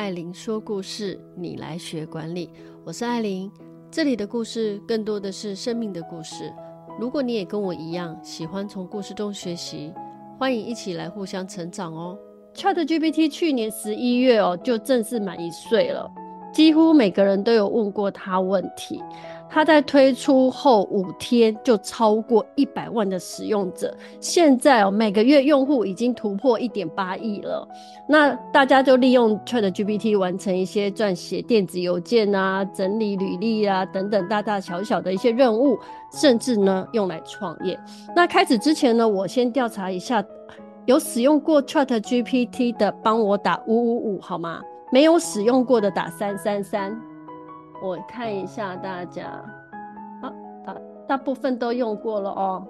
艾琳说故事，你来学管理。我是艾琳，这里的故事更多的是生命的故事。如果你也跟我一样喜欢从故事中学习，欢迎一起来互相成长哦。ChatGPT 去年十一月哦就正式满一岁了，几乎每个人都有问过他问题。它在推出后五天就超过一百万的使用者，现在哦每个月用户已经突破一点八亿了。那大家就利用 ChatGPT 完成一些撰写电子邮件啊、整理履历啊等等大大小小的一些任务，甚至呢用来创业。那开始之前呢，我先调查一下有使用过 ChatGPT 的，帮我打五五五好吗？没有使用过的打三三三。我看一下大家，啊，大大部分都用过了哦。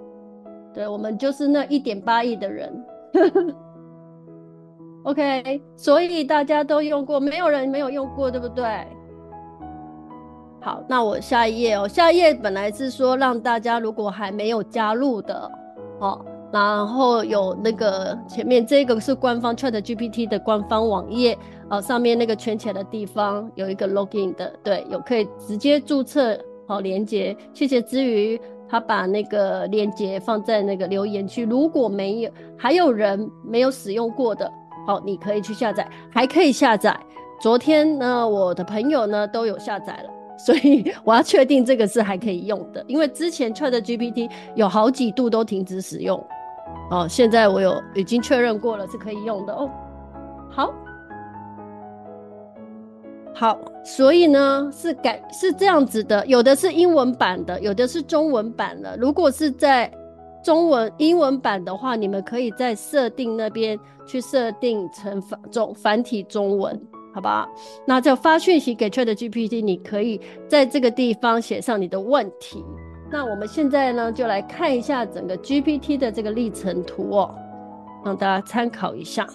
对，我们就是那一点八亿的人。OK，所以大家都用过，没有人没有用过，对不对？好，那我下一页哦。下一页本来是说让大家如果还没有加入的，哦，然后有那个前面这个是官方 ChatGPT 的官方网页。呃，上面那个圈起来的地方有一个 login 的，对，有可以直接注册好连接。谢谢之余，他把那个连接放在那个留言区。如果没有，还有人没有使用过的，好，你可以去下载，还可以下载。昨天呢，我的朋友呢都有下载了，所以我要确定这个是还可以用的，因为之前 ChatGPT 有好几度都停止使用，哦，现在我有已经确认过了是可以用的哦。好。好，所以呢是改是这样子的，有的是英文版的，有的是中文版的。如果是在中文英文版的话，你们可以在设定那边去设定成繁中繁体中文，好吧？那就发讯息给 ChatGPT，你可以在这个地方写上你的问题。那我们现在呢就来看一下整个 GPT 的这个历程图哦，让大家参考一下。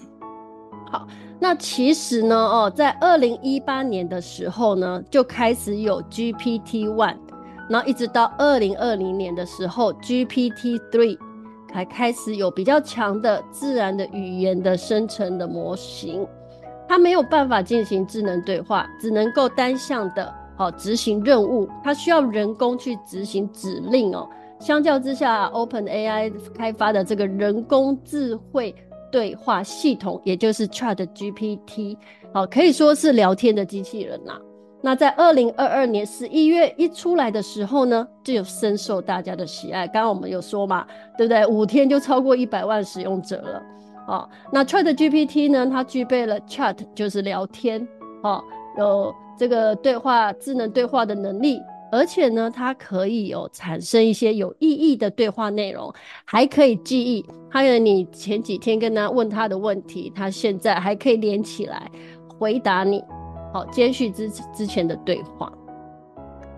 好。那其实呢，哦，在二零一八年的时候呢，就开始有 GPT One，然后一直到二零二零年的时候，GPT Three 才开始有比较强的自然的语言的生成的模型。它没有办法进行智能对话，只能够单向的哦执行任务，它需要人工去执行指令哦。相较之下，OpenAI 开发的这个人工智慧。对话系统，也就是 ChatGPT，好，可以说是聊天的机器人呐。那在二零二二年十一月一出来的时候呢，就深受大家的喜爱。刚刚我们有说嘛，对不对？五天就超过一百万使用者了。哦，那 ChatGPT 呢，它具备了 Chat 就是聊天，哦，有这个对话智能对话的能力。而且呢，它可以有产生一些有意义的对话内容，还可以记忆。还有你前几天跟他问他的问题，他现在还可以连起来回答你，好，接续之之前的对话。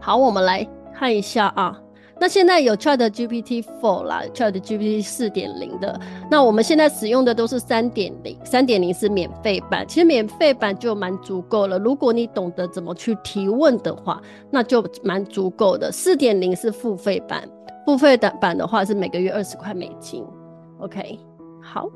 好，我们来看一下啊。那现在有 Chat GPT Four 啦，Chat GPT 四点零的。那我们现在使用的都是三点零，三点零是免费版，其实免费版就蛮足够了。如果你懂得怎么去提问的话，那就蛮足够的。四点零是付费版，付费的版的话是每个月二十块美金。OK，好，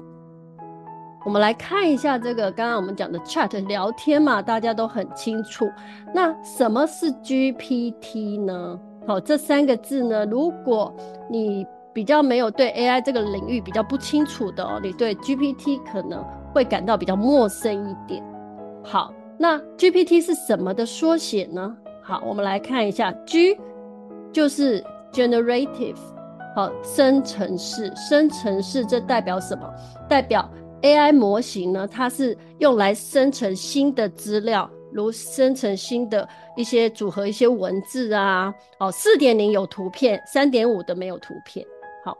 我们来看一下这个刚刚我们讲的 Chat 聊天嘛，大家都很清楚。那什么是 GPT 呢？好，这三个字呢，如果你比较没有对 AI 这个领域比较不清楚的哦，你对 GPT 可能会感到比较陌生一点。好，那 GPT 是什么的缩写呢？好，我们来看一下，G 就是 generative，好，生成式，生成式这代表什么？代表 AI 模型呢，它是用来生成新的资料。如生成新的一些组合，一些文字啊，哦，四点零有图片，三点五的没有图片。好，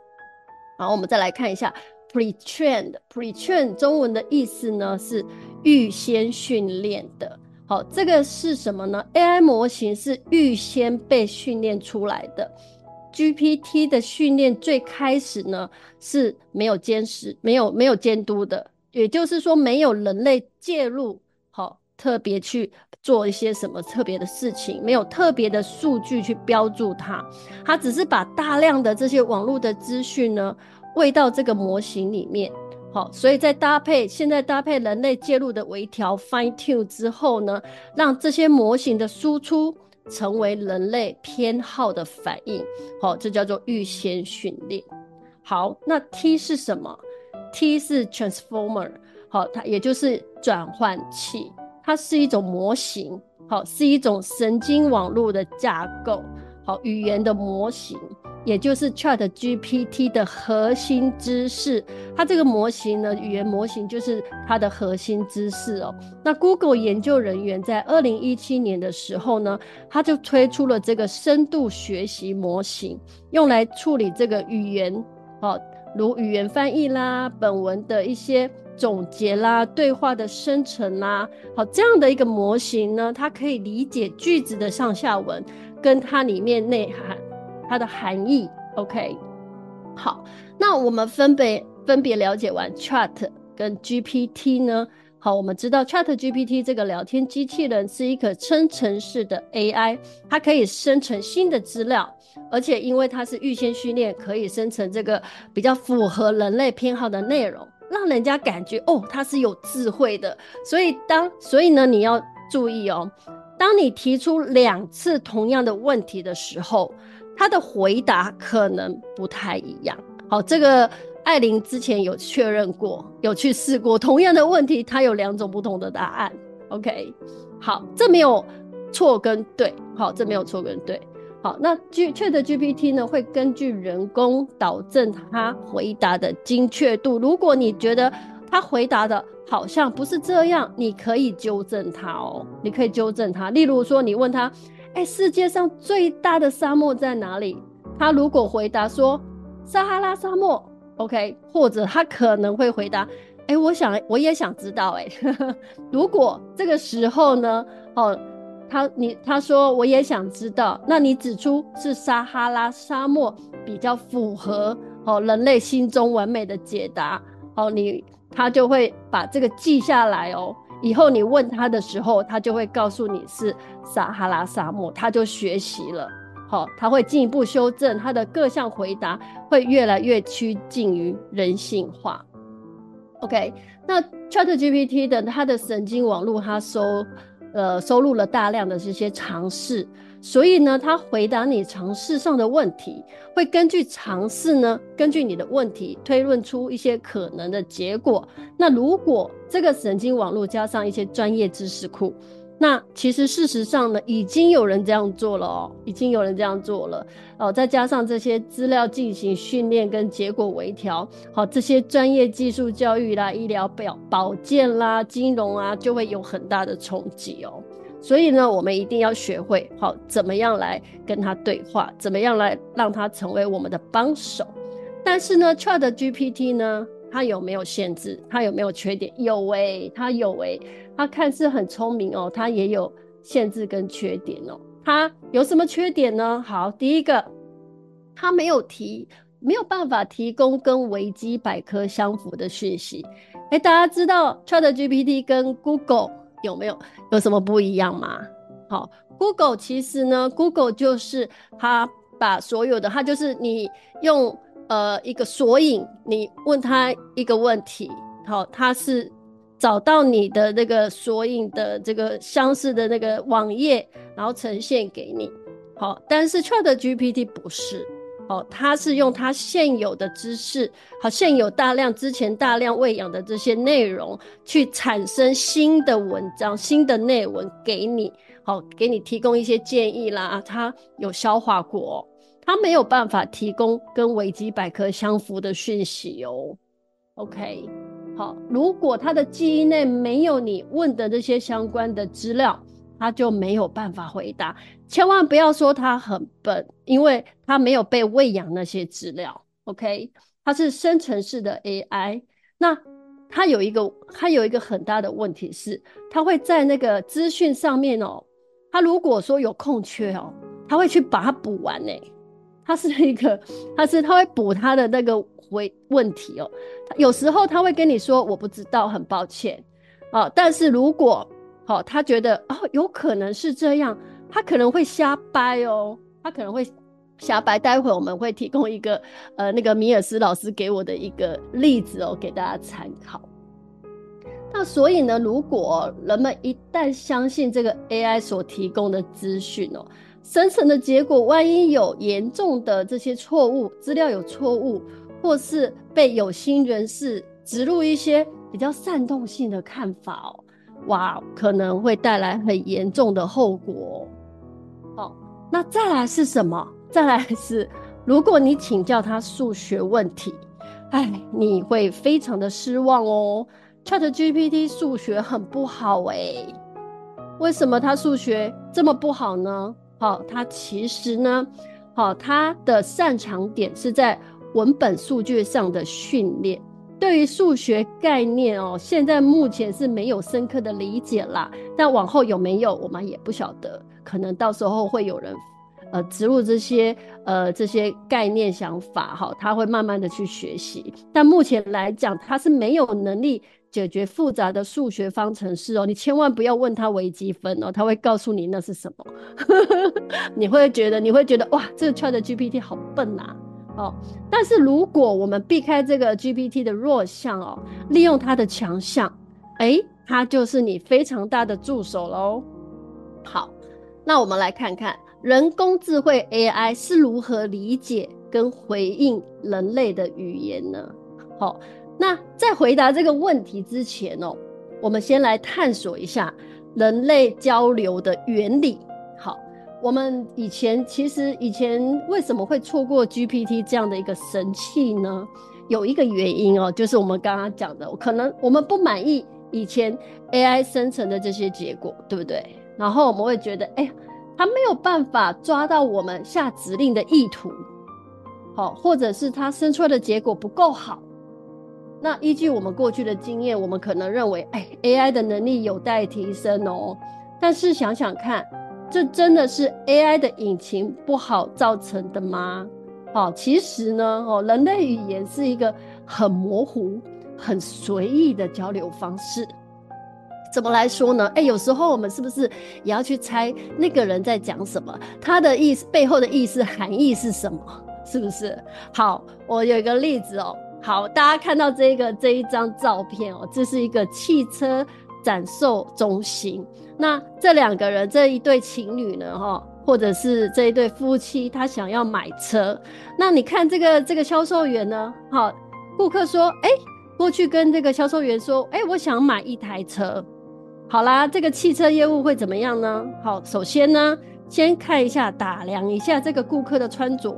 好，我们再来看一下 pre-trained，pre-trained 中文的意思呢是预先训练的。好，这个是什么呢？AI 模型是预先被训练出来的。GPT 的训练最开始呢是没有监视、没有没有监督的，也就是说没有人类介入。特别去做一些什么特别的事情，没有特别的数据去标注它，它只是把大量的这些网络的资讯呢喂到这个模型里面，好，所以在搭配现在搭配人类介入的微调 fine tune 之后呢，让这些模型的输出成为人类偏好的反应，好，这叫做预先训练。好，那 T 是什么？T 是 transformer，好，它也就是转换器，它是一种模型，好，是一种神经网络的架构，好，语言的模型。也就是 ChatGPT 的核心知识，它这个模型呢，语言模型就是它的核心知识哦。那 Google 研究人员在二零一七年的时候呢，他就推出了这个深度学习模型，用来处理这个语言，哦，如语言翻译啦、本文的一些总结啦、对话的生成啦，好，这样的一个模型呢，它可以理解句子的上下文，跟它里面内涵。它的含义，OK，好，那我们分别分别了解完 Chat 跟 GPT 呢？好，我们知道 Chat GPT 这个聊天机器人是一个生成式的 AI，它可以生成新的资料，而且因为它是预先训练，可以生成这个比较符合人类偏好的内容，让人家感觉哦，他是有智慧的。所以当所以呢，你要注意哦，当你提出两次同样的问题的时候。他的回答可能不太一样。好，这个艾琳之前有确认过，有去试过同样的问题，他有两种不同的答案。OK，好，这没有错跟对。好，这没有错跟对。好，那 G ChatGPT 呢，会根据人工导正他回答的精确度。如果你觉得他回答的好像不是这样，你可以纠正他哦。你可以纠正他。例如说，你问他。哎，世界上最大的沙漠在哪里？他如果回答说撒哈拉沙漠，OK，或者他可能会回答，哎，我想我也想知道，哎，如果这个时候呢，哦，他你他说我也想知道，那你指出是撒哈拉沙漠比较符合哦人类心中完美的解答，哦，你他就会把这个记下来哦。以后你问他的时候，他就会告诉你是撒哈拉沙漠，他就学习了。好，他会进一步修正他的各项回答，会越来越趋近于人性化。OK，那 ChatGPT 的它的神经网络，它收呃收录了大量的这些尝试。所以呢，他回答你尝试上的问题，会根据尝试呢，根据你的问题推论出一些可能的结果。那如果这个神经网络加上一些专业知识库，那其实事实上呢，已经有人这样做了哦，已经有人这样做了哦。再加上这些资料进行训练跟结果微调，好，这些专业技术教育啦、医疗保保健啦、金融啊，就会有很大的冲击哦。所以呢，我们一定要学会好怎么样来跟他对话，怎么样来让他成为我们的帮手。但是呢，ChatGPT 呢，它有没有限制？它有没有缺点？有诶、欸，它有诶、欸，它看似很聪明哦，它也有限制跟缺点哦。它有什么缺点呢？好，第一个，它没有提，没有办法提供跟维基百科相符的讯息。诶，大家知道 ChatGPT 跟 Google。有没有有什么不一样吗？好，Google 其实呢，Google 就是它把所有的，它就是你用呃一个索引，你问他一个问题，好，他是找到你的那个索引的这个相似的那个网页，然后呈现给你。好，但是 ChatGPT 不是。哦，他是用他现有的知识，好，现有大量之前大量喂养的这些内容，去产生新的文章、新的内文给你，好，给你提供一些建议啦。他有消化过，他没有办法提供跟维基百科相符的讯息哦。OK，好，如果他的记忆内没有你问的这些相关的资料。他就没有办法回答，千万不要说他很笨，因为他没有被喂养那些资料。OK，他是生成式的 AI，那他有一个，他有一个很大的问题是，他会在那个资讯上面哦，他如果说有空缺哦，他会去把它补完呢。他是一个，他是他会补他的那个回问题哦，有时候他会跟你说我不知道，很抱歉。啊，但是如果好、哦，他觉得哦，有可能是这样，他可能会瞎掰哦，他可能会瞎掰，待会我们会提供一个呃那个米尔斯老师给我的一个例子哦，给大家参考。那所以呢，如果人们一旦相信这个 AI 所提供的资讯哦，生成的结果万一有严重的这些错误，资料有错误，或是被有心人士植入一些比较煽动性的看法哦，哇，可能会带来很严重的后果哦。那再来是什么？再来是，如果你请教他数学问题，哎，你会非常的失望哦。ChatGPT 数学很不好哎、为什么他数学这么不好呢？好，他其实呢，好，他的擅长点是在文本数据上的训练，对于数学概念哦，现在目前是没有深刻的理解啦，但往后有没有，我们也不晓得，可能到时候会有人。呃，植入这些呃这些概念想法哈，他会慢慢的去学习。但目前来讲，他是没有能力解决复杂的数学方程式哦。你千万不要问他微积分哦，他会告诉你那是什么。你会觉得你会觉得哇，这个 ChatGPT 好笨呐哦。但是如果我们避开这个 GPT 的弱项哦，利用它的强项，哎，它就是你非常大的助手喽。好，那我们来看看。人工智慧 AI 是如何理解跟回应人类的语言呢？好，那在回答这个问题之前哦，我们先来探索一下人类交流的原理。好，我们以前其实以前为什么会错过 GPT 这样的一个神器呢？有一个原因哦，就是我们刚刚讲的，可能我们不满意以前 AI 生成的这些结果，对不对？然后我们会觉得，哎呀。他没有办法抓到我们下指令的意图，好，或者是他生出来的结果不够好。那依据我们过去的经验，我们可能认为，哎，AI 的能力有待提升哦。但是想想看，这真的是 AI 的引擎不好造成的吗？好，其实呢，哦，人类语言是一个很模糊、很随意的交流方式。怎么来说呢？哎，有时候我们是不是也要去猜那个人在讲什么？他的意思背后的意思含义是什么？是不是？好，我有一个例子哦。好，大家看到这个这一张照片哦，这是一个汽车展售中心。那这两个人，这一对情侣呢，哈，或者是这一对夫妻，他想要买车。那你看这个这个销售员呢？好，顾客说，哎，过去跟这个销售员说，哎，我想买一台车。好啦，这个汽车业务会怎么样呢？好，首先呢，先看一下，打量一下这个顾客的穿着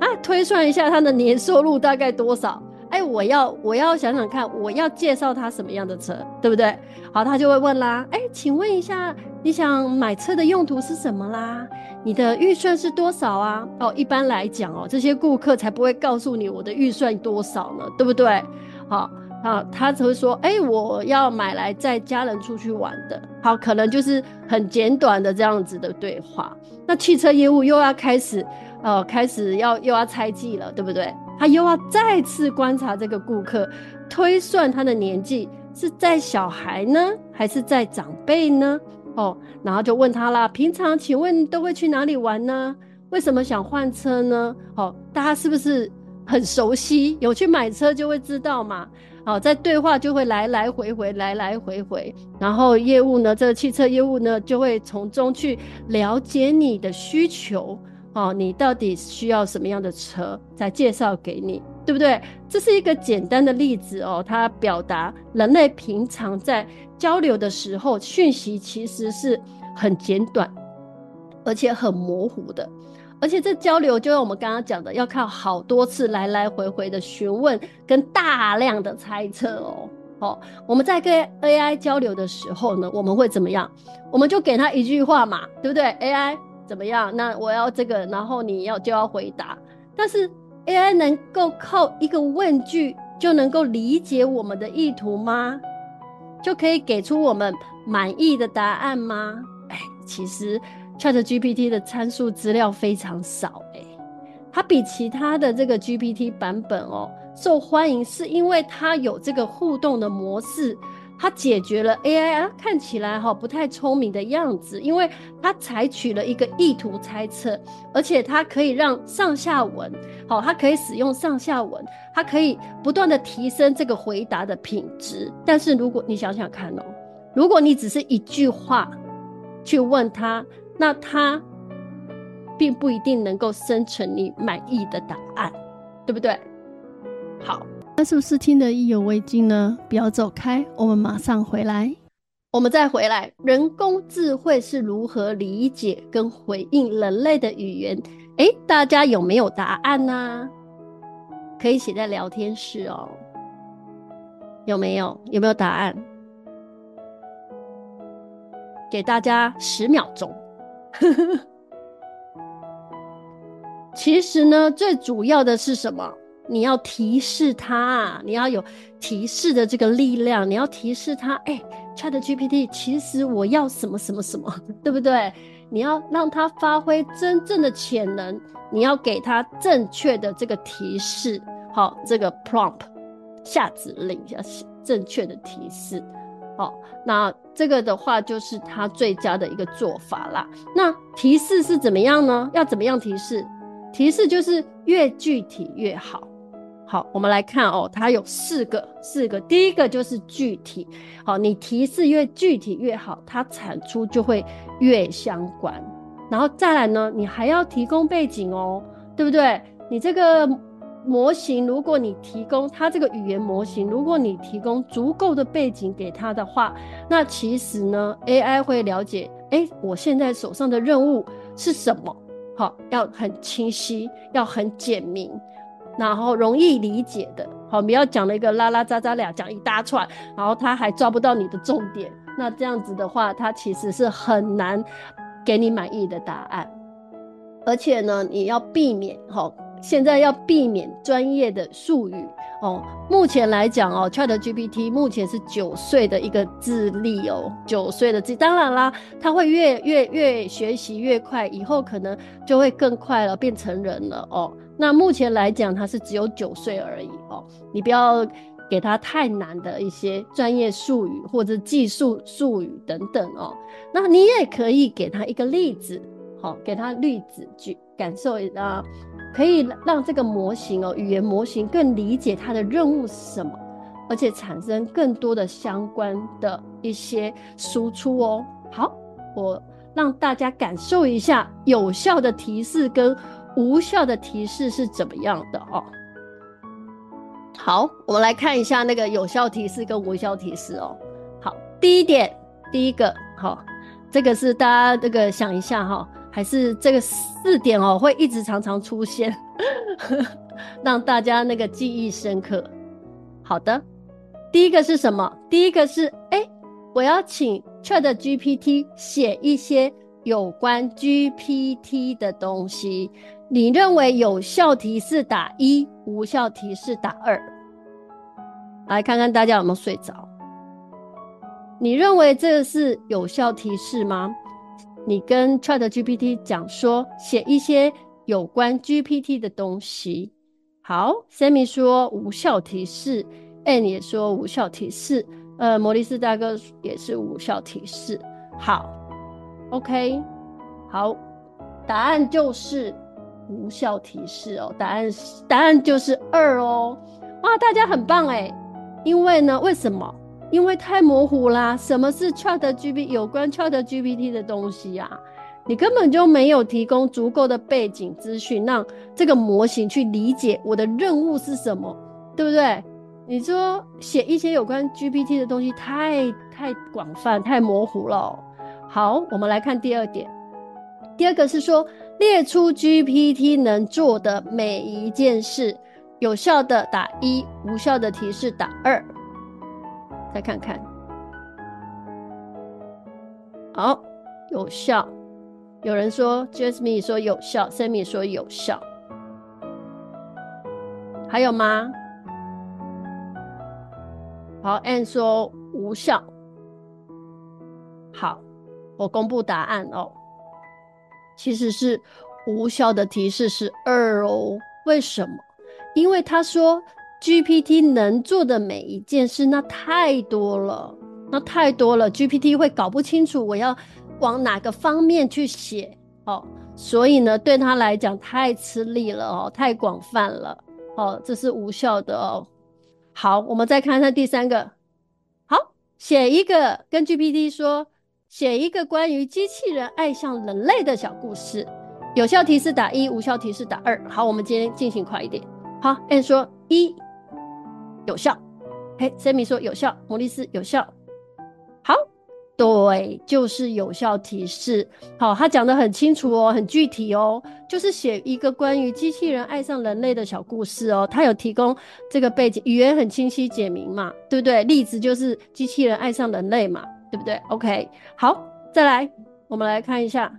啊，推算一下他的年收入大概多少。哎，我要我要想想看，我要介绍他什么样的车，对不对？好，他就会问啦，哎，请问一下，你想买车的用途是什么啦？你的预算是多少啊？哦，一般来讲哦，这些顾客才不会告诉你我的预算多少呢，对不对？好。啊，他只会说，哎、我要买来载家人出去玩的。好，可能就是很简短的这样子的对话。那汽车业务又要开始，呃，开始要又要猜忌了，对不对？他又要再次观察这个顾客，推算他的年纪是在小孩呢，还是在长辈呢？哦，然后就问他啦，平常请问都会去哪里玩呢？为什么想换车呢？哦，大家是不是很熟悉？有去买车就会知道嘛。哦，在对话就会来来回回，来来回回，然后业务呢，这个汽车业务呢，就会从中去了解你的需求，哦，你到底需要什么样的车，再介绍给你，对不对？这是一个简单的例子哦，它表达人类平常在交流的时候，讯息其实是很简短，而且很模糊的。而且这交流，就像我们刚刚讲的，要靠好多次来来回回的询问跟大量的猜测哦。哦，我们在跟 AI 交流的时候呢，我们会怎么样？我们就给他一句话嘛，对不对？AI 怎么样？那我要这个，然后你要就要回答。但是 AI 能够靠一个问句就能够理解我们的意图吗？就可以给出我们满意的答案吗？哎，其实。ChatGPT 的参数资料非常少，欸，它比其他的这个 GPT 版本哦受欢迎，是因为它有这个互动的模式，它解决了 AI 啊看起来哈不太聪明的样子，因为它采取了一个意图猜测，而且它可以让上下文，好，它可以使用上下文，它可以不断的提升这个回答的品质。但是如果你想想看哦，如果你只是一句话去问他，那他并不一定能够生成你满意的答案，对不对？好。那是不是听得意犹未尽呢？不要走开，我们马上回来。我们再回来，人工智慧是如何理解跟回应人类的语言？诶，大家有没有答案呢、可以写在聊天室哦。有没有？有没有答案？给大家十秒钟。其实呢，最主要的是什么？你要提示他，你要有提示的这个力量。你要提示他，哎，ChatGPT，其实我要什么什么什么，对不对？你要让他发挥真正的潜能，你要给他正确的这个提示，好，这个 prompt 下指令，要正确的提示，好，那这个的话就是他最佳的一个做法啦。那提示是怎么样呢？要怎么样提示？提示就是越具体越好。好，我们来看哦，它有四个，四个。第一个就是具体，好，你提示越具体越好，它产出就会越相关。然后再来呢，你还要提供背景哦，对不对？你这个模型，如果你提供它这个语言模型，如果你提供足够的背景给它的话，那其实呢，AI 会了解，诶，我现在手上的任务是什么？好，要很清晰，要很简明。然后容易理解的，好，不要讲了一个拉拉杂杂俩讲一大串，然后他还抓不到你的重点，那这样子的话，他其实是很难给你满意的答案。而且呢，你要避免，哈，现在要避免专业的术语哦。目前来讲哦，ChatGPT 目前是九岁的一个智力哦，九岁的智，当然啦，他会越越越学习越快，以后可能就会更快了，变成人了哦。那目前来讲，他是只有九岁而已哦。你不要给他太难的一些专业术语或者技术术语等等哦。那你也可以给他一个例子，好，给他例子举感受一下，可以让这个模型哦，语言模型更理解它的任务是什么，而且产生更多的相关的一些输出哦。好，我让大家感受一下有效的提示跟。无效的提示是怎么样的哦？好，我们来看一下那个有效提示跟无效提示哦。好，第一点，第一个，好，这个是大家这个想一下哈，还是这个四点哦，会一直常常出现，让大家那个记忆深刻。好的，第一个是什么？第一个是，哎，我要请 ChatGPT 写一些有关 GPT 的东西。你认为有效提示打一，无效提示打二。来看看大家有没有睡着？你认为这是有效提示吗？你跟 ChatGPT 讲说，写一些有关 GPT 的东西。好，Sammy 说无效提示，Ann 也说无效提示，呃，摩利斯大哥也是无效提示。好，OK，好，答案就是。无效提示哦，答案答案就是二哦，哇，大家很棒哎，因为呢，为什么？因为太模糊啦。什么是 ChatGPT？有关 ChatGPT 的东西呀、啊，你根本就没有提供足够的背景资讯，让这个模型去理解我的任务是什么，对不对？你说写一些有关 GPT 的东西太，太太广泛，太模糊了。好，我们来看第二点，第二个是说。列出 GPT 能做的每一件事，有效的打一，无效的提示打二。再看看，好，有效。有人说，Jasmine 说有效，Sammy 说有效。还有吗？好，Anne 说无效。好，我公布答案哦。其实是无效的提示是二哦，为什么？因为他说 GPT 能做的每一件事那太多了，那太多了，GPT 会搞不清楚我要往哪个方面去写哦，所以呢，对他来讲太吃力了哦，太广泛了哦，这是无效的哦。好，我们再看看第三个，好，写一个跟 GPT 说，写一个关于机器人爱上人类的小故事，有效提示打一，无效提示打二。好，我们今天进行快一点。好，N 说一有效，嘿，Sammy 说有效，摩利斯有效。好，对，就是有效提示。好，他讲得很清楚哦，很具体哦，就是写一个关于机器人爱上人类的小故事哦。他有提供这个背景，语言很清晰简明嘛，对不对？例子就是机器人爱上人类嘛，对不对？OK，好，再来，我们来看一下，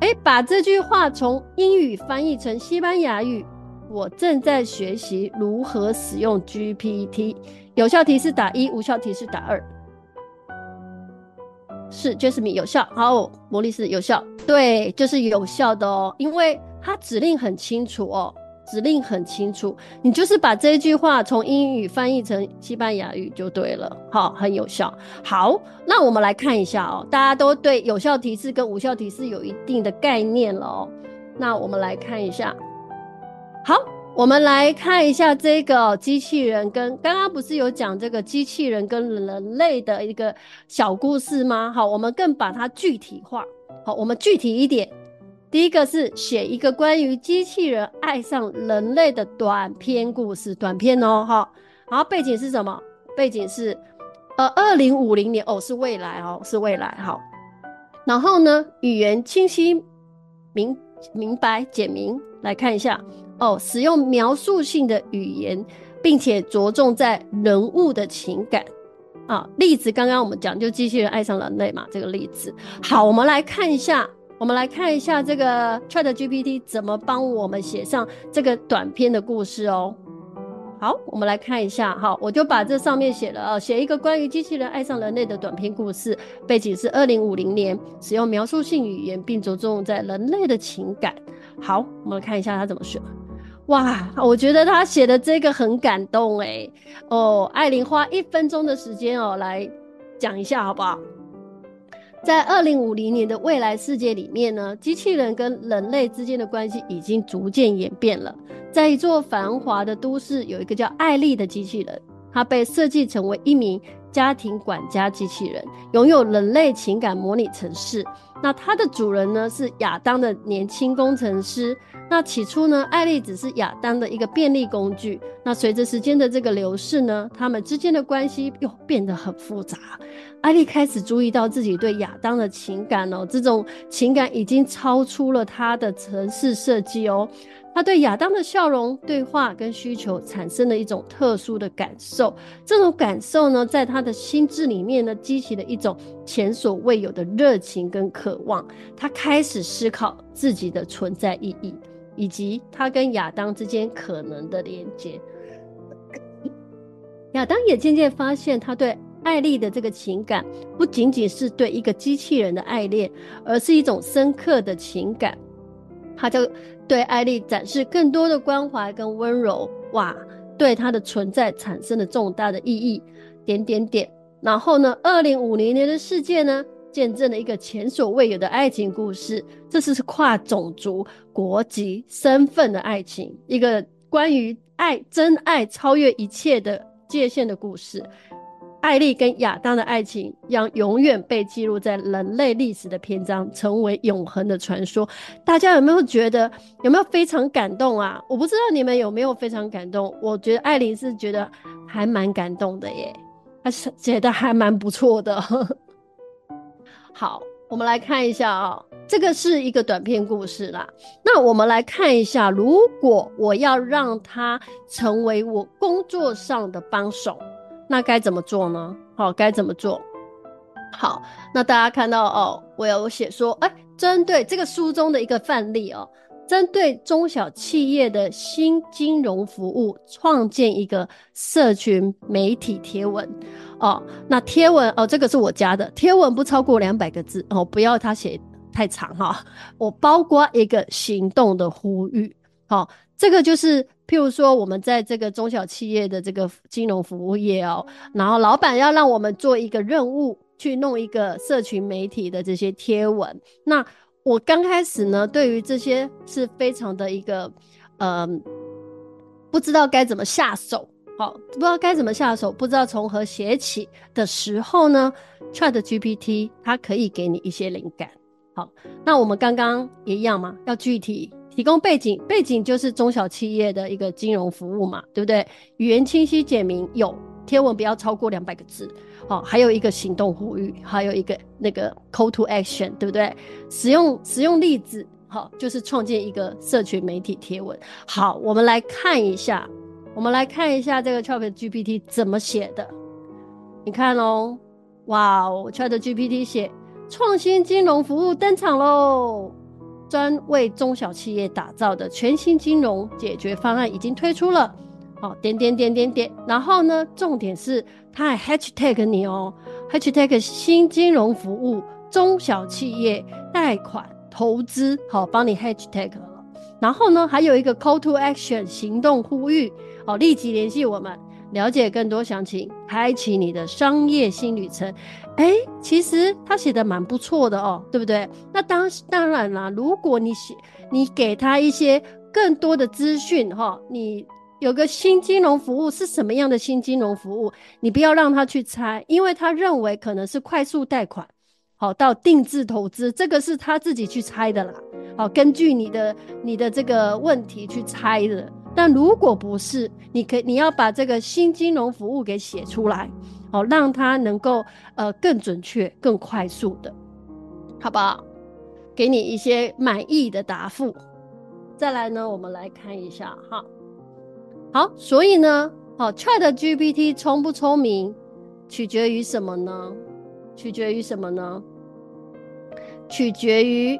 哎，把这句话从英语翻译成西班牙语。我正在学习如何使用 GPT，有效提示打一，无效提示打二。是 Jasmine 有效，好，摩利斯有效，对，就是有效的哦，因为它指令很清楚哦，指令很清楚，你就是把这句话从英语翻译成西班牙语就对了，好，很有效。好，那我们来看一下哦，大家都对有效提示跟无效提示有一定的概念了哦，那我们来看一下，好。我们来看一下这个机器人跟刚刚不是有讲这个机器人跟人类的一个小故事吗？好，我们更把它具体化。好，我们具体一点。第一个是写一个关于机器人爱上人类的短篇故事，短篇哦，好。然后背景是什么？背景是呃二零五零年哦，是未来哦，是未来。好，然后呢，语言清晰、明明白、简明，来看一下。哦，使用描述性的语言，并且着重在人物的情感啊。例子刚刚我们讲，就机器人爱上人类嘛，这个例子。好，我们来看一下，我们来看一下这个 ChatGPT 怎么帮我们写上这个短篇的故事哦。好，我们来看一下，哈，我就把这上面写了啊，写一个关于机器人爱上人类的短篇故事，背景是二零五零年，使用描述性语言，并着重在人类的情感。好，我们来看一下他怎么写。哇，我觉得他写的这个很感动诶。哦，艾琳花一分钟的时间哦，来讲一下好不好？在二零五零年的未来世界里面呢，机器人跟人类之间的关系已经逐渐演变了。在一座繁华的都市，有一个叫艾丽的机器人，它被设计成为一名家庭管家机器人，拥有人类情感模拟程式。那它的主人呢，是亚当的年轻工程师。那起初呢，艾丽只是亚当的一个便利工具。那随着时间的这个流逝呢，他们之间的关系又变得很复杂。艾丽开始注意到自己对亚当的情感哦，这种情感已经超出了他的程式设计哦。他对亚当的笑容、对话跟需求产生了一种特殊的感受。这种感受呢，在他的心智里面呢，激起了一种前所未有的热情跟渴望。他开始思考自己的存在意义。以及他跟亚当之间可能的连接，亚当也渐渐发现，他对艾丽的这个情感不仅仅是对一个机器人的爱恋，而是一种深刻的情感。他就对艾丽展示更多的关怀跟温柔，哇，对他的存在产生了重大的意义。点点点，然后呢，二零五零年的世界呢，见证了一个前所未有的爱情故事，这是跨种族、国籍、身份的爱情，一个关于爱、真爱超越一切的界限的故事。艾丽跟亚当的爱情将永远被记录在人类历史的篇章，成为永恒的传说。大家有没有觉得有没有非常感动啊？我不知道你们有没有非常感动。我觉得艾琳是觉得还蛮感动的耶，她是觉得还蛮不错的。好，我们来看一下啊、喔，这个是一个短篇故事啦。那我们来看一下，如果我要让它成为我工作上的帮手，那该怎么做呢？好，该怎么做？好，那大家看到哦、我有写说，哎、欸，针对这个书中的一个范例哦、针对中小企业的新金融服务，创建一个社群媒体贴文。哦，那贴文哦，这个是我加的贴文，不超过两百个字哦，不要他写太长哈、我包括一个行动的呼吁，好、哦，这个就是譬如说，我们在这个中小企业的这个金融服务业哦，然后老板要让我们做一个任务，去弄一个社群媒体的这些贴文。那我刚开始呢，对于这些是非常的一个，嗯、呃，不知道该怎么下手。好，不知道该怎么下手，不知道从何写起的时候呢，ChatGPT 它可以给你一些灵感。好，那我们刚刚也一样嘛，要具体提供背景，背景就是中小企业的一个金融服务嘛，对不对？语言清晰简明，有贴文不要超过两百个字。好，还有一个行动呼吁，还有一个那个 Call to Action，对不对？使用使用例子，好，就是创建一个社群媒体贴文。好，我们来看一下。我们来看一下这个 ChatGPT 怎么写的。你看哦，哇哦，ChatGPT 写创新金融服务登场喽！专为中小企业打造的全新金融解决方案已经推出了。哦，点点点点点，然后呢，重点是它还 Hashtag 你哦，Hashtag 新金融服务中小企业贷款投资，好，帮你 Hashtag 了。然后呢，还有一个 Call to Action 行动呼吁。好，立即联系我们，了解更多详情，开启你的商业新旅程。哎，其实他写的蛮不错的哦，对不对？那当当然啦，如果你写，你给他一些更多的资讯哈，你有个新金融服务是什么样的新金融服务，你不要让他去猜，因为他认为可能是快速贷款，好到定制投资，这个是他自己去猜的啦。好，根据你的你的这个问题去猜的。但如果不是，你可以你要把这个新金融服务给写出来，哦，让他能够呃更准确、更快速的，好不好？给你一些满意的答复。再来呢，我们来看一下哈。好，所以呢，好，ChatGPT 聪不聪明，取决于什么呢？取决于什么呢？取决于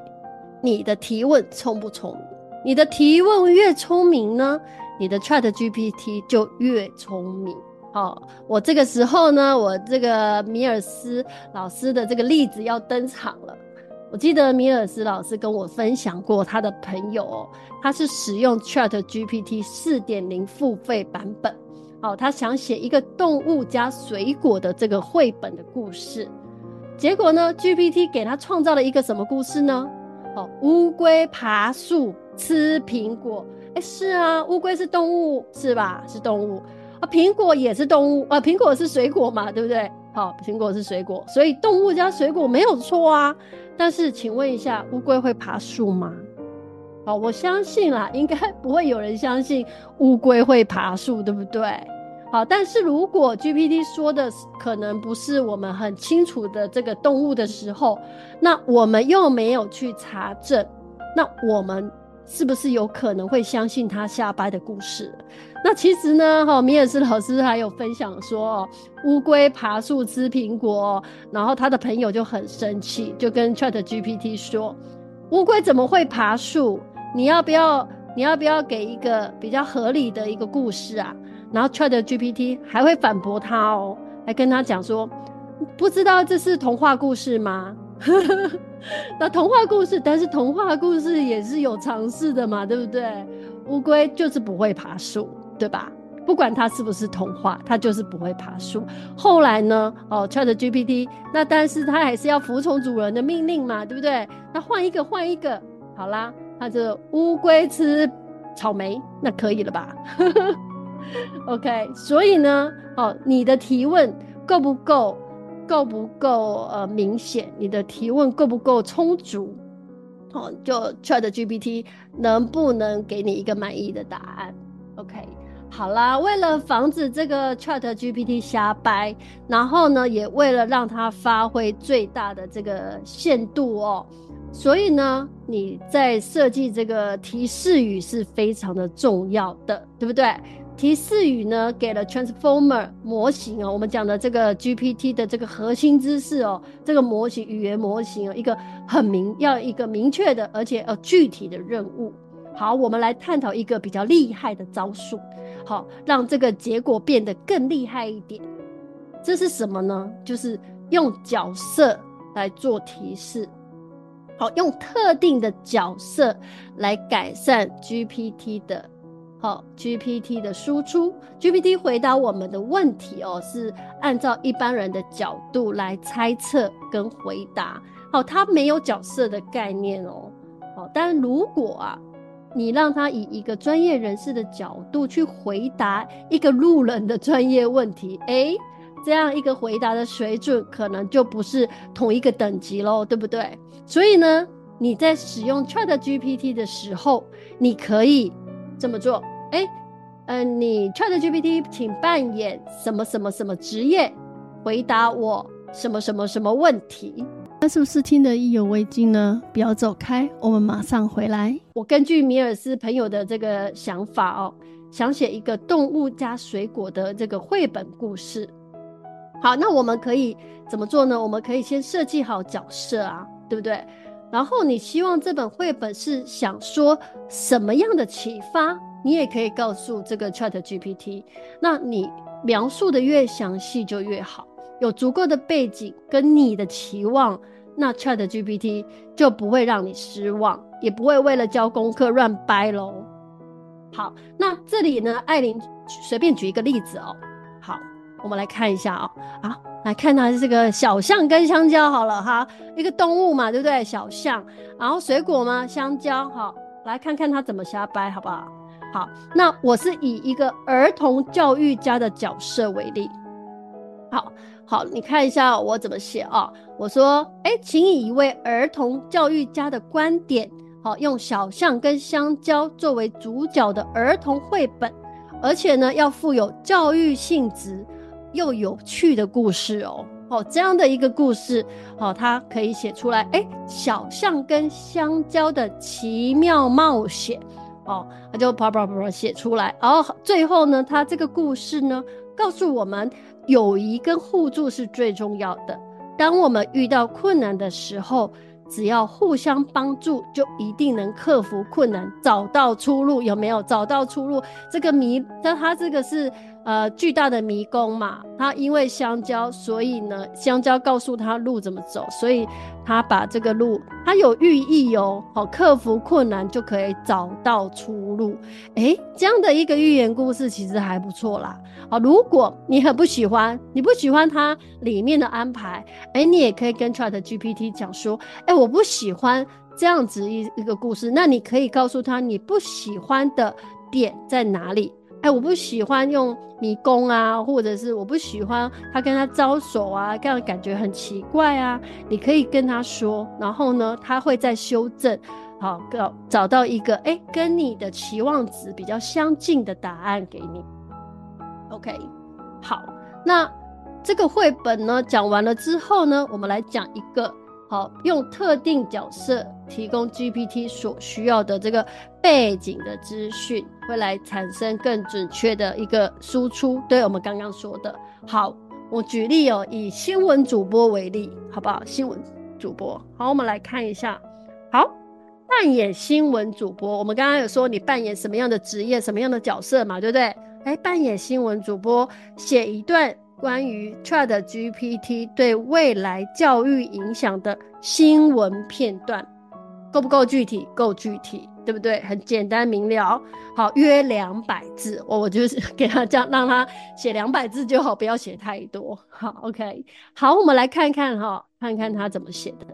你的提问聪不聪明。你的提问越聪明呢，你的 ChatGPT 就越聪明。好，我这个时候呢，我这个米尔斯老师的这个例子要登场了。我记得米尔斯老师跟我分享过，他的朋友哦，他是使用 ChatGPT 四点零付费版本。好，他想写一个动物加水果的这个绘本的故事，结果呢，GPT 给他创造了一个什么故事呢？哦，乌龟爬树。吃苹果，哎、是啊，乌龟是动物，是吧？是动物啊，苹果也是动物啊，苹果是水果嘛，对不对？好，苹果是水果，所以动物加水果没有错啊。但是，请问一下，乌龟会爬树吗？好，我相信啦，应该不会有人相信乌龟会爬树，对不对？好，但是如果 GPT 说的可能不是我们很清楚的这个动物的时候，那我们又没有去查证，那我们。是不是有可能会相信他瞎掰的故事？那其实呢，哈，米尔斯老师还有分享说，乌龟爬树吃苹果，然后他的朋友就很生气，就跟 ChatGPT 说：“乌龟怎么会爬树？你要不要，你要不要给一个比较合理的一个故事啊？”然后 ChatGPT 还会反驳他哦，还跟他讲说：“不知道这是童话故事吗呵呵？” 那童话故事，但是童话故事也是有常识的嘛，对不对？乌龟就是不会爬树，对吧？不管它是不是童话，它就是不会爬树。后来呢？哦，ChatGPT，那但是它还是要服从主人的命令嘛，对不对？那换一个，换一个，好啦，它这乌龟吃草莓，那可以了吧？OK，所以呢，哦，你的提问够不够？够不够呃明显？你的提问够不够充足？哦，就 ChatGPT 能不能给你一个满意的答案？OK，好啦，为了防止这个 ChatGPT 瞎掰，然后呢，也为了让它发挥最大的这个限度哦，所以呢，你在设计这个提示语是非常的重要的，对不对？提示语呢，给了 Transformer 模型哦，我们讲的这个 GPT 的这个核心知识哦，这个模型语言模型哦，一个很明要一个明确的，而且呃具体的任务。好，我们来探讨一个比较厉害的招数，好，让这个结果变得更厉害一点。这是什么呢？就是用角色来做提示，好，用特定的角色来改善 GPT 的。好，GPT 的输出，GPT 回答我们的问题哦，是按照一般人的角度来猜测跟回答。好，它没有角色的概念哦。好，但如果啊，你让他以一个专业人士的角度去回答一个路人的专业问题，诶，这样一个回答的水准可能就不是同一个等级喽，对不对？所以呢，你在使用 ChatGPT 的时候，你可以。这么做，哎，嗯、呃，你 ChatGPT，请扮演什么什么什么职业，回答我什么什么什么问题。那是不是听得意犹未尽呢？不要走开，我们马上回来。我根据米尔斯朋友的这个想法哦，想写一个动物加水果的这个绘本故事。好，那我们可以怎么做呢？我们可以先设计好角色啊，对不对？然后你希望这本绘本是想说什么样的启发？你也可以告诉这个 ChatGPT。那你描述的越详细就越好，有足够的背景跟你的期望，那 ChatGPT 就不会让你失望，也不会为了交功课乱掰喽。好，那这里呢，艾琳随便举一个例子哦。好，我们来看一下哦。啊。来看它是这个小象跟香蕉好了哈，一个动物嘛，对不对？小象，然后水果吗？香蕉，好，来看看它怎么瞎掰，好不好？好，那我是以一个儿童教育家的角色为例，好好，你看一下我怎么写啊？我说，哎，请以一位儿童教育家的观点，好，用小象跟香蕉作为主角的儿童绘本，而且呢，要富有教育性质。又有趣的故事哦，哦，这样的一个故事，哦，它可以写出来，哎，小象跟香蕉的奇妙冒险，哦，它就啪啪啪写出来，然后最后呢，它这个故事呢，告诉我们友谊跟互助是最重要的。当我们遇到困难的时候，只要互相帮助，就一定能克服困难，找到出路。有没有找到出路？这个谜，那它这个是。呃，巨大的迷宫嘛，他因为香蕉，所以呢，香蕉告诉他路怎么走，所以他把这个路，他有寓意哦，好，克服困难就可以找到出路。诶，这样的一个寓言故事其实还不错啦。好，如果你很不喜欢，你不喜欢它里面的安排，诶，你也可以跟 ChatGPT 讲说，诶，我不喜欢这样子一一个故事，那你可以告诉他你不喜欢的点在哪里。哎，我不喜欢用迷宫啊，或者是我不喜欢他跟他招手啊，这样感觉很奇怪啊。你可以跟他说，然后呢，他会再修正，好，找找到一个哎，跟你的期望值比较相近的答案给你。OK，好，那这个绘本呢讲完了之后呢，我们来讲一个。好，用特定角色提供 GPT 所需要的这个背景的资讯，会来产生更准确的一个输出。对我们刚刚说的，好，我举例哦，以新闻主播为例，好不好？新闻主播，好，我们来看一下。好，扮演新闻主播，我们刚刚有说你扮演什么样的职业、什么样的角色嘛，对不对？哎，扮演新闻主播，写一段。关于 ChatGPT 对未来教育影响的新闻片段，够不够具体？够具体，对不对？很简单明了。好，约两百字，我我就是给他这样，让他写两百字就好，不要写太多。好，OK。好，我们来看看哈，看看他怎么写的。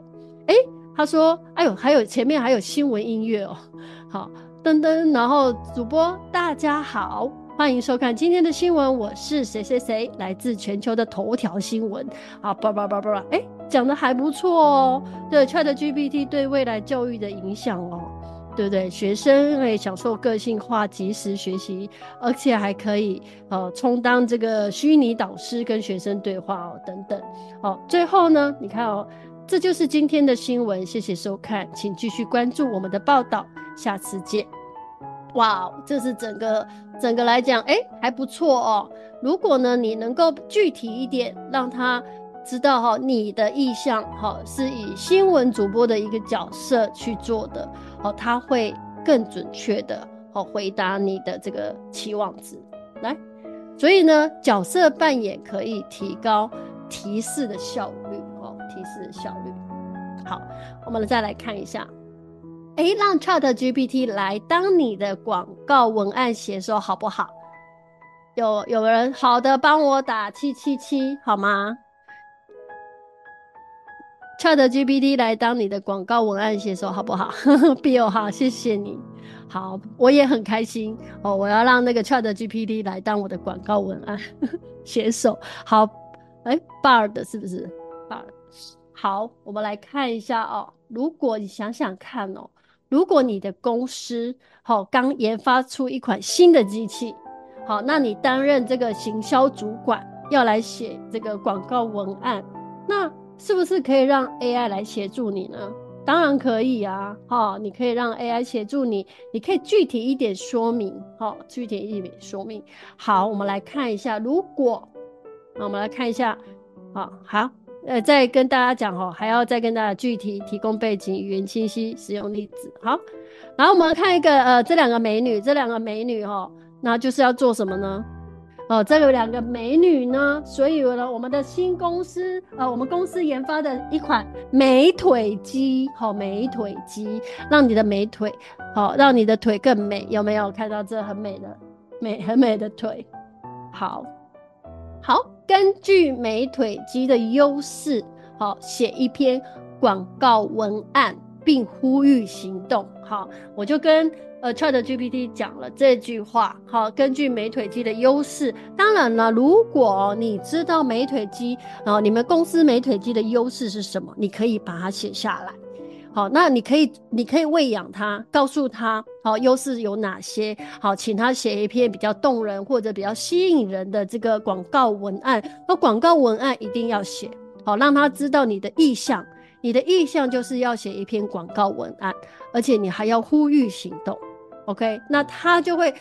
哎，他说，哎呦，还有前面还有新闻音乐哦。好，噔噔，然后主播大家好。欢迎收看今天的新闻，我是谁谁谁，来自全球的头条新闻。啊，叭叭叭叭，哎，讲的还不错哦。对，ChatGPT 对未来教育的影响哦，对不对？学生会享受个性化、即时学习，而且还可以呃充当这个虚拟导师跟学生对话哦，等等。哦，最后呢，你看哦，这就是今天的新闻。谢谢收看，请继续关注我们的报道，下次见。哇，这是整个整个来讲，哎，还不错哦。如果呢，你能够具体一点，让他知道哈，你的意向哈是以新闻主播的一个角色去做的，哦，他会更准确的哦回答你的这个期望值。来，所以呢，角色扮演可以提高提示的效率哦，提示的效率。好，我们再来看一下。哎，让 ChatGPT 来当你的广告文案写手，好不好？有有人好的，帮我打七七七好吗？ChatGPT 来当你的广告文案写手，好不好？Bill 好，谢谢你。好，我也很开心哦。我要让那个 ChatGPT 来当我的广告文案 写手。好，哎，Bard 是不是？Bard。好，我们来看一下哦。如果你想想看哦。如果你的公司好刚研发出一款新的机器，好，那你担任这个行销主管，要来写这个广告文案，那是不是可以让 AI 来协助你呢？当然可以啊，哈，你可以让 AI 协助你，你可以具体一点说明，好，具体一点说明。好，我们来看一下，如果，那我们来看一下，好，好。呃，再跟大家讲哦，还要再跟大家具体提供背景、语言清晰、使用例子。好，然后我们看一个呃，这两个美女，这两个美女哈，那就是要做什么呢？哦，这有两个美女呢，所以呢，我们的新公司呃，我们公司研发的一款美腿肌，好，美腿肌，让你的美腿好，让你的腿更美，有没有看到这很美的美很美的腿？好，好。根据美腿肌的优势，好，写一篇广告文案，并呼吁行动。好，我就跟呃 ChatGPT 讲了这句话。好，根据美腿肌的优势，当然了，如果你知道美腿肌，然后你们公司美腿肌的优势是什么，你可以把它写下来。好，那你可以，你可以喂养他，告诉他，好，优势有哪些？好，请他写一篇比较动人或者比较吸引人的这个广告文案。那广告文案一定要写，好，让他知道你的意向。你的意向就是要写一篇广告文案，而且你还要呼吁行动。OK，那他就会。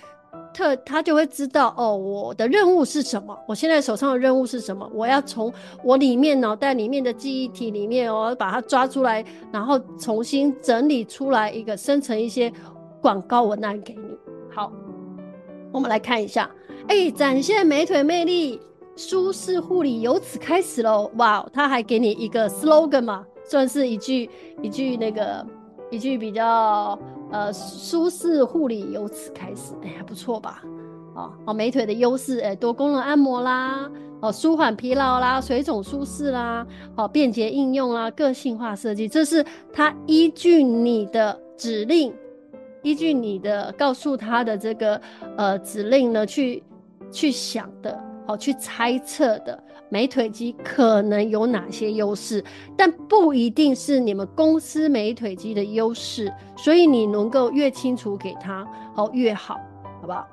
特他就会知道哦，我的任务是什么？我现在手上的任务是什么？我要从我里面脑袋里面的记忆体里面，我要把它抓出来，然后重新整理出来一个生成一些广告文案给你。好，我们来看一下，哎、展现美腿魅力，舒适护理由此开始喽！哇，他还给你一个 slogan 嘛，算是一句一句那个一句比较。呃，舒适护理由此开始，哎，还不错吧？哦哦，美腿的优势，哎，多功能按摩啦，哦，舒缓疲劳啦，水肿舒适啦，哦，便捷应用啦，个性化设计，这是他依据你的指令，依据你的告诉他的这个呃指令呢，去去想的，哦，去猜测的。美腿肌可能有哪些优势，但不一定是你们公司美腿肌的优势，所以你能够越清楚给他，好越好，好不好？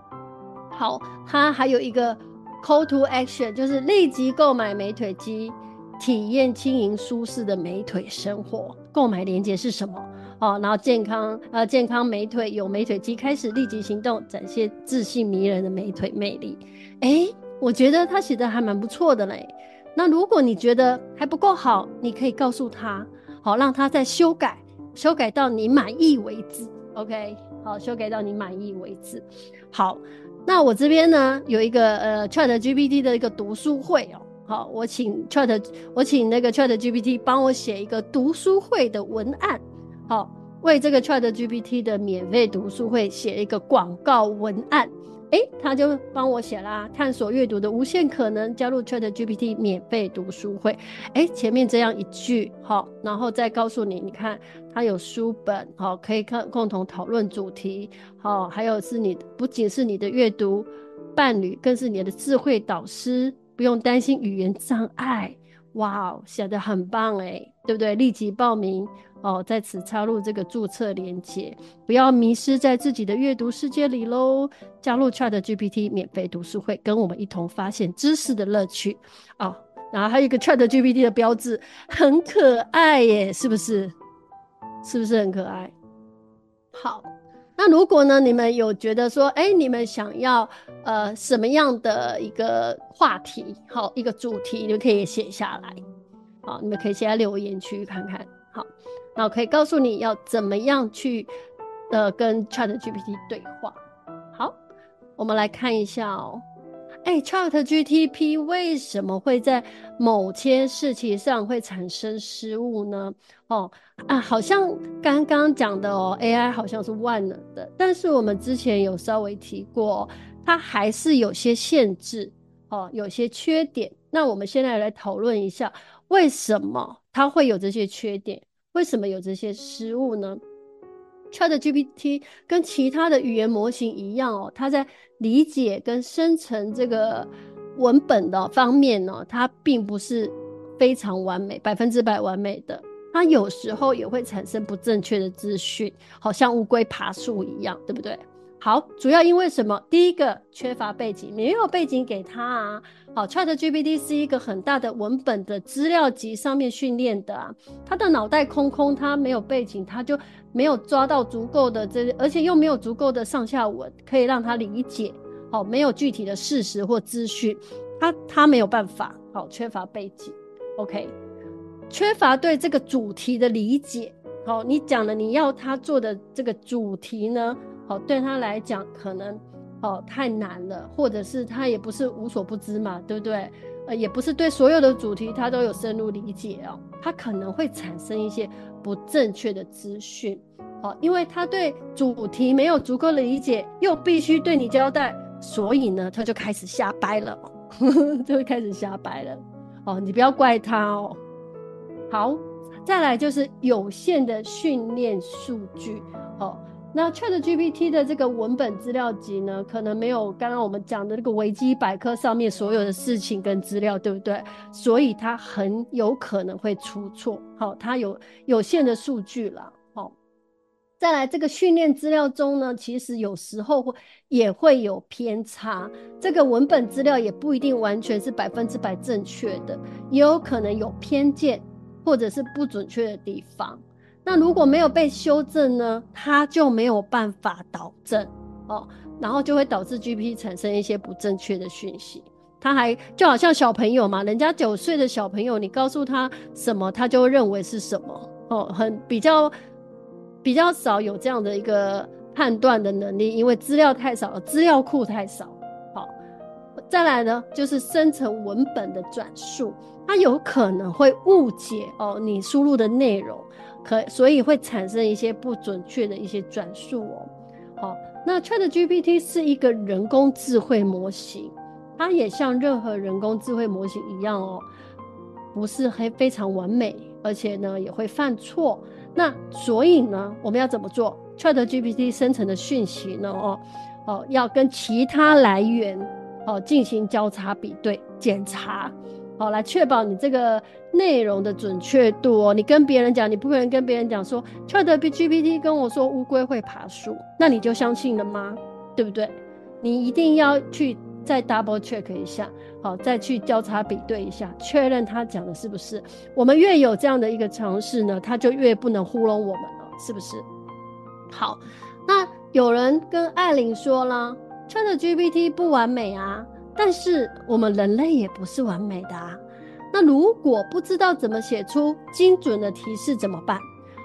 好，它还有一个 call to action，就是立即购买美腿肌，体验轻盈舒适的美腿生活。购买链接是什么？哦，然后健康呃健康美腿有美腿肌开始立即行动，展现自信迷人的美腿魅力。诶我觉得他写的还蛮不错的嘞。那如果你觉得还不够好，你可以告诉他，好，让他再修改，修改到你满意为止。OK，好，修改到你满意为止。好，那我这边呢有一个呃 ChatGPT 的一个读书会哦。好，我请 Chat，我请那个 ChatGPT 帮我写一个读书会的文案。好，为这个 ChatGPT 的免费读书会写一个广告文案。哎，他就帮我写啦，探索阅读的无限可能，加入 ChatGPT 免费读书会。哎，前面这样一句，好，然后再告诉你，你看它有书本，好，可以看共同讨论主题，好，还有是你不仅是你的阅读伴侣，更是你的智慧导师，不用担心语言障碍。哇哦，写得很棒哎，对不对？立即报名。哦，在此插入这个注册连接，不要迷失在自己的阅读世界里喽！加入 ChatGPT 免费读书会，跟我们一同发现知识的乐趣哦。然后还有一个 ChatGPT 的标志，很可爱耶，是不是？是不是很可爱？好，那如果呢，你们有觉得说，哎，你们想要呃什么样的一个话题，好，一个主题，你们可以写下来，好，你们可以写在留言区看看，好。那我可以告诉你要怎么样去，呃，跟 ChatGPT 对话。好，我们来看一下哦。哎，ChatGPT 为什么会在某些事情上会产生失误呢？哦啊，好像刚刚讲的哦，AI 好像是万能的，但是我们之前有稍微提过，它还是有些限制哦，有些缺点。那我们现在来讨论一下，为什么它会有这些缺点？为什么有这些失误呢？ChatGPT 跟其他的语言模型一样哦，它在理解跟生成这个文本的方面呢，它并不是非常完美、百分之百完美的。它有时候也会产生不正确的资讯，好像乌龟爬树一样，对不对？好，主要因为什么？第一个，缺乏背景，没有背景给他啊。好，ChatGPT 是一个很大的文本的资料集上面训练的啊，他的脑袋空空，他没有背景，他就没有抓到足够的这，而且又没有足够的上下文可以让他理解。好，没有具体的事实或资讯，他他没有办法。好，缺乏背景，OK，缺乏对这个主题的理解。好，你讲了你要他做的这个主题呢？好，对他来讲可能哦太难了，或者是他也不是无所不知嘛，对不对？呃，也不是对所有的主题他都有深入理解哦，他可能会产生一些不正确的资讯，哦，因为他对主题没有足够的理解，又必须对你交代，所以呢，他就开始瞎掰了，就会开始瞎掰了，哦，你不要怪他哦。好，再来就是有限的训练数据，哦。那 ChatGPT 的这个文本资料集呢，可能没有刚刚我们讲的那个维基百科上面所有的事情跟资料，对不对？所以它很有可能会出错。好，它有有限的数据啦。好，再来这个训练资料中呢，其实有时候会也会有偏差。这个文本资料也不一定完全是百分之百正确的，也有可能有偏见或者是不准确的地方。那如果没有被修正呢，它就没有办法导正哦，然后就会导致 G P 产生一些不正确的讯息。它还就好像小朋友嘛，人家九岁的小朋友，你告诉他什么，他就认为是什么哦，很比较比较少有这样的一个判断的能力，因为资料太少了，资料库太少。好，再来呢，就是生成文本的转述，它有可能会误解哦你输入的内容。可所以会产生一些不准确的一些转述哦。好，那 ChatGPT 是一个人工智慧模型，它也像任何人工智慧模型一样哦，不是很非常完美，而且呢也会犯错。那所以呢，我们要怎么做？ChatGPT 生成的讯息呢？哦哦，要跟其他来源哦进行交叉比对检查。好，来确保你这个内容的准确度哦。你跟别人讲，你不可能跟别人讲说，ChatGPT 跟我说乌龟会爬树，那你就相信了吗？对不对？你一定要去再 double check 一下，好，再去交叉比对一下，确认他讲的是不是。我们越有这样的一个尝试呢，他就越不能糊弄我们了，是不是？好，那有人跟艾琳说了，ChatGPT 不完美啊。但是我们人类也不是完美的啊。那如果不知道怎么写出精准的提示怎么办？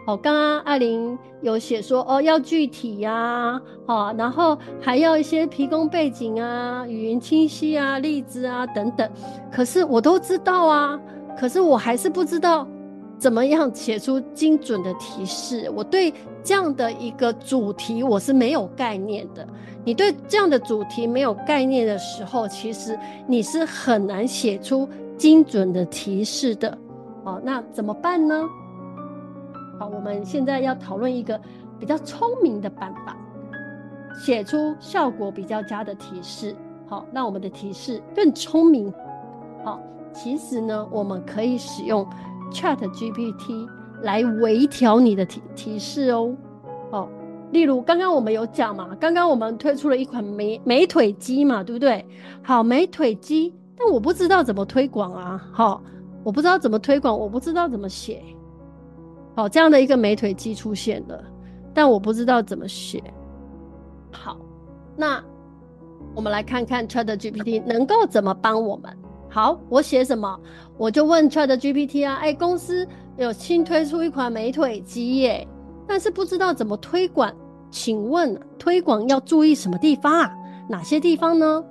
哦，刚刚艾琳有写说哦，要具体呀，啊，哦，然后还要一些提供背景啊，语音清晰啊，例子啊等等。可是我都知道啊，可是我还是不知道。怎么样写出精准的提示？我对这样的一个主题我是没有概念的。你对这样的主题没有概念的时候，其实你是很难写出精准的提示的。哦，那怎么办呢？好，我们现在要讨论一个比较聪明的办法，写出效果比较佳的提示。好，让我们的提示更聪明。好，其实呢，我们可以使用。ChatGPT 来微调你的提提示哦，哦，例如刚刚我们有讲嘛，刚刚我们推出了一款美美腿机嘛，对不对？好，美腿机，但我不知道怎么推广啊，好，我不知道怎么推广，我不知道怎么写，好，这样的一个美腿机出现了，但我不知道怎么写，好，那我们来看看 ChatGPT 能够怎么帮我们。好，我写什么？我就问 ChatGPT 啊，哎，公司有新推出一款美腿机耶，但是不知道怎么推广，请问推广要注意什么地方啊？哪些地方呢？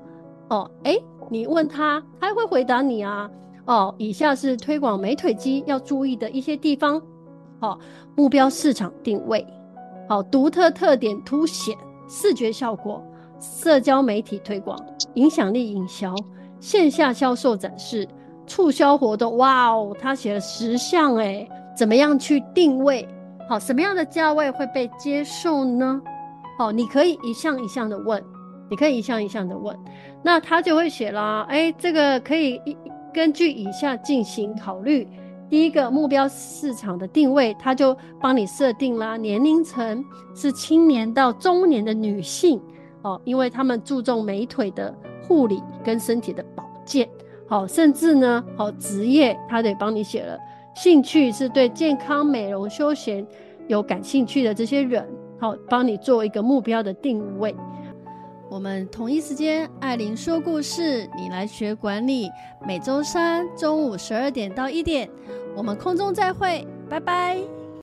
哦，哎，你问他，他会回答你啊。哦，以下是推广美腿肌要注意的一些地方。好，目标市场定位，好，独特特点凸显，视觉效果，社交媒体推广，影响力营销，线下销售展示，促销活动。哇哦，他写了十项诶，怎么样去定位？好，什么样的价位会被接受呢？好，你可以一项一项的问，你可以一项一项的问，那他就会写啦。哎，这个可以一根据以下进行考虑。第一个目标市场的定位，他就帮你设定啦，年龄层是青年到中年的女性哦，因为他们注重美腿的护理跟身体的保健。好，甚至呢，好职业他得帮你写了，兴趣是对健康、美容、休闲有感兴趣的这些人，好，帮你做一个目标的定位。我们同一时间，艾琳说故事，你来学管理。每周三中午十二点到一点，我们空中再会，拜拜。